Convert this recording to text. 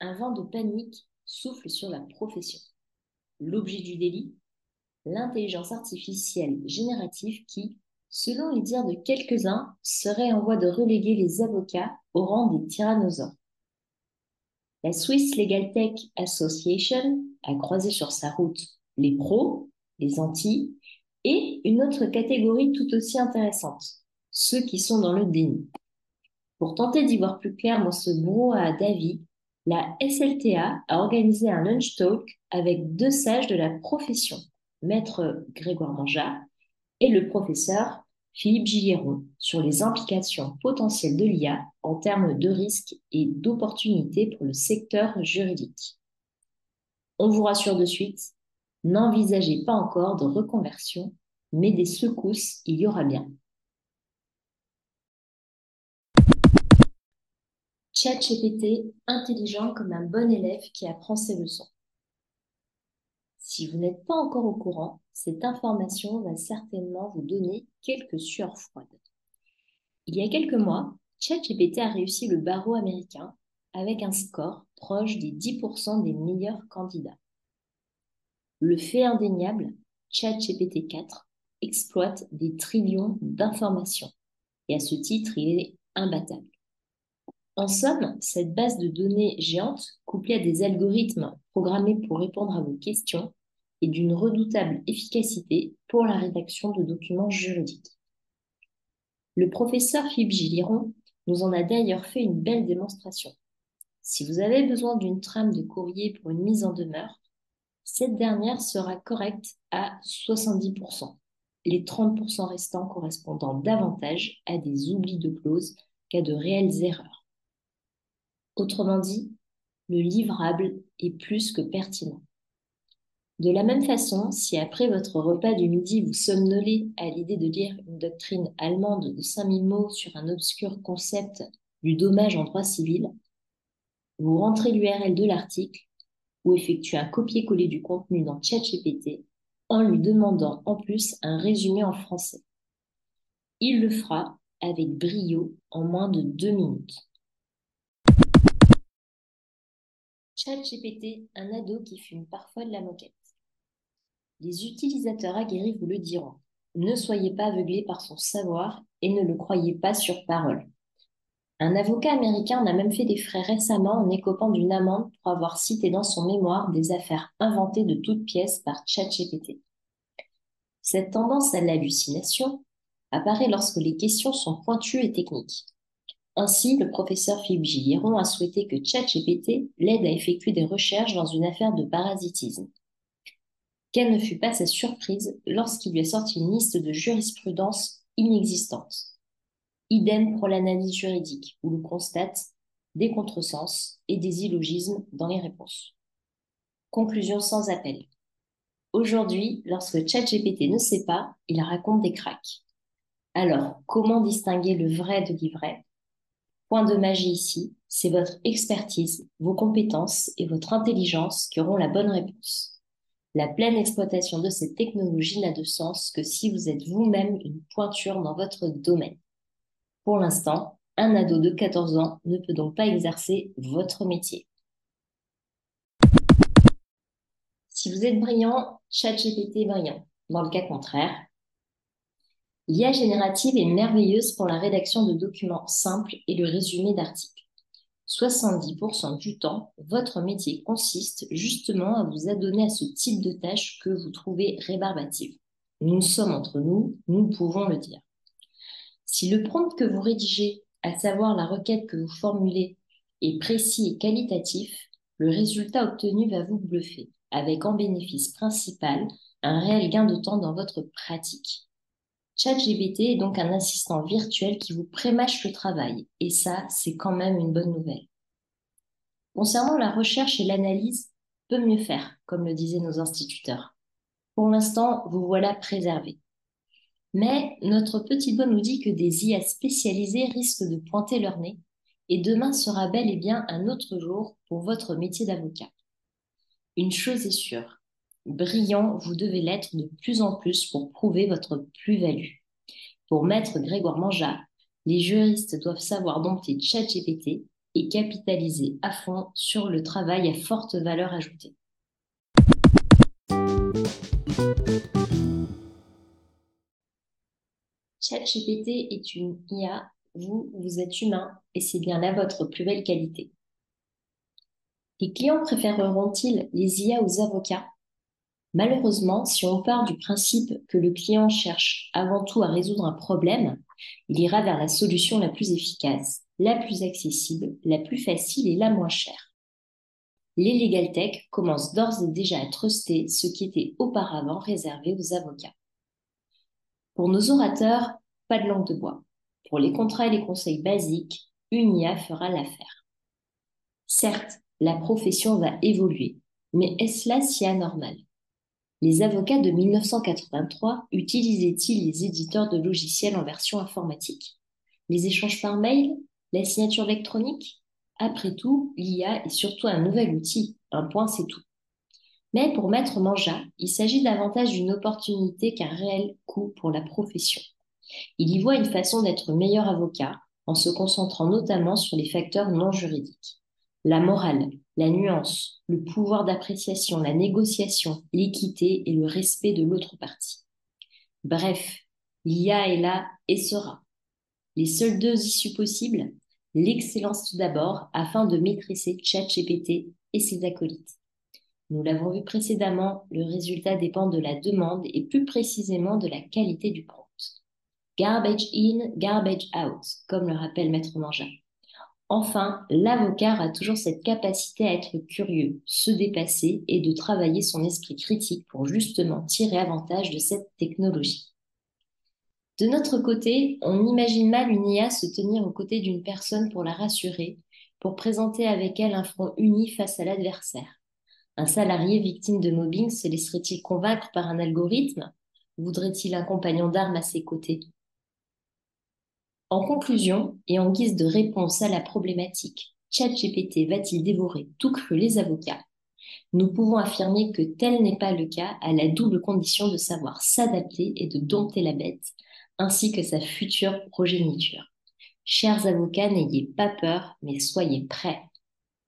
Un vent de panique souffle sur la profession. L'objet du délit L'intelligence artificielle générative qui, selon les dires de quelques-uns, serait en voie de reléguer les avocats au rang des tyrannosaures. La Swiss Legal Tech Association a croisé sur sa route les pros, les anti, et une autre catégorie tout aussi intéressante, ceux qui sont dans le déni. Pour tenter d'y voir plus clair dans ce brouhaha d'avis, la SLTA a organisé un lunch talk avec deux sages de la profession, maître Grégoire Manja et le professeur Philippe Gilliéron, sur les implications potentielles de l'IA en termes de risques et d'opportunités pour le secteur juridique. On vous rassure de suite, n'envisagez pas encore de reconversion, mais des secousses, il y aura bien. ChatGPT, intelligent comme un bon élève qui apprend ses leçons. Si vous n'êtes pas encore au courant, cette information va certainement vous donner quelques sueurs froides. Il y a quelques mois, ChatGPT a réussi le barreau américain avec un score proche des 10% des meilleurs candidats. Le fait indéniable, ChatGPT 4 exploite des trillions d'informations et à ce titre, il est imbattable. En somme, cette base de données géante, couplée à des algorithmes programmés pour répondre à vos questions, est d'une redoutable efficacité pour la rédaction de documents juridiques. Le professeur Philippe Gilliron nous en a d'ailleurs fait une belle démonstration. Si vous avez besoin d'une trame de courrier pour une mise en demeure, cette dernière sera correcte à 70%, les 30% restants correspondant davantage à des oublis de clauses qu'à de réelles erreurs. Autrement dit, le livrable est plus que pertinent. De la même façon, si après votre repas du midi vous somnolez à l'idée de lire une doctrine allemande de 5000 mots sur un obscur concept du dommage en droit civil, vous rentrez l'URL de l'article ou effectuez un copier-coller du contenu dans ChatGPT en lui demandant en plus un résumé en français. Il le fera avec brio en moins de deux minutes. ChatGPT, un ado qui fume parfois de la moquette. Les utilisateurs aguerris vous le diront. Ne soyez pas aveuglés par son savoir et ne le croyez pas sur parole. Un avocat américain en a même fait des frais récemment en écopant d'une amende pour avoir cité dans son mémoire des affaires inventées de toutes pièces par ChatGPT. Cette tendance à l'hallucination apparaît lorsque les questions sont pointues et techniques. Ainsi, le professeur Philippe Gilliron a souhaité que ChatGPT l'aide à effectuer des recherches dans une affaire de parasitisme. Quelle ne fut pas sa surprise lorsqu'il lui a sorti une liste de jurisprudence inexistante. Idem pour l'analyse juridique, où l'on constate des contresens et des illogismes dans les réponses. Conclusion sans appel. Aujourd'hui, lorsque ChatGPT ne sait pas, il raconte des cracks. Alors, comment distinguer le vrai de l'ivraie Point de magie ici, c'est votre expertise, vos compétences et votre intelligence qui auront la bonne réponse. La pleine exploitation de cette technologie n'a de sens que si vous êtes vous-même une pointure dans votre domaine. Pour l'instant, un ado de 14 ans ne peut donc pas exercer votre métier. Si vous êtes brillant, ChatGPT est brillant. Dans le cas contraire, L'IA générative est merveilleuse pour la rédaction de documents simples et le résumé d'articles. 70% du temps, votre métier consiste justement à vous adonner à ce type de tâches que vous trouvez rébarbative. Nous sommes entre nous, nous pouvons le dire. Si le prompt que vous rédigez, à savoir la requête que vous formulez, est précis et qualitatif, le résultat obtenu va vous bluffer, avec en bénéfice principal un réel gain de temps dans votre pratique. ChatGPT est donc un assistant virtuel qui vous prémâche le travail. Et ça, c'est quand même une bonne nouvelle. Concernant la recherche et l'analyse, peut mieux faire, comme le disaient nos instituteurs. Pour l'instant, vous voilà préservé. Mais notre petite bonne nous dit que des IA spécialisées risquent de pointer leur nez et demain sera bel et bien un autre jour pour votre métier d'avocat. Une chose est sûre, Brillant, vous devez l'être de plus en plus pour prouver votre plus-value. Pour Maître Grégoire Manja, Les juristes doivent savoir dompter ChatGPT et capitaliser à fond sur le travail à forte valeur ajoutée. ChatGPT est une IA, vous, vous êtes humain et c'est bien là votre plus belle qualité. Les clients préféreront-ils les IA aux avocats? Malheureusement, si on part du principe que le client cherche avant tout à résoudre un problème, il ira vers la solution la plus efficace, la plus accessible, la plus facile et la moins chère. Les legal tech commencent d'ores et déjà à truster ce qui était auparavant réservé aux avocats. Pour nos orateurs, pas de langue de bois. Pour les contrats et les conseils basiques, une IA fera l'affaire. Certes, la profession va évoluer, mais est-ce là si anormal Les avocats de 1983 utilisaient-ils les éditeurs de logiciels en version informatique? Les échanges par mail? La signature électronique? Après tout, l'IA est surtout un nouvel outil, un point c'est tout. Mais pour Maître Manja, il s'agit davantage d'une opportunité qu'un réel coût pour la profession. Il y voit une façon d'être meilleur avocat en se concentrant notamment sur les facteurs non juridiques. La morale, la nuance, le pouvoir d'appréciation, la négociation, l'équité et le respect de l'autre partie. Bref, l'IA est là et sera. Les seules deux issues possibles, l'excellence tout d'abord afin de maîtriser ChatGPT et ses acolytes. Nous l'avons vu précédemment, le résultat dépend de la demande et plus précisément de la qualité du prompt. Garbage in, garbage out, comme le rappelle Maître Manja. Enfin, l'avocat a toujours cette capacité à être curieux, se dépasser et de travailler son esprit critique pour justement tirer avantage de cette technologie. De notre côté, on imagine mal une IA se tenir aux côtés d'une personne pour la rassurer, pour présenter avec elle un front uni face à l'adversaire. Un salarié victime de mobbing se laisserait-il convaincre par un algorithme? Voudrait-il un compagnon d'armes à ses côtés? En conclusion, et en guise de réponse à la problématique ChatGPT va-t-il dévorer tout cru les avocats? Nous pouvons affirmer que tel n'est pas le cas à la double condition de savoir s'adapter et de dompter la bête, ainsi que sa future progéniture. Chers avocats, n'ayez pas peur, mais soyez prêts.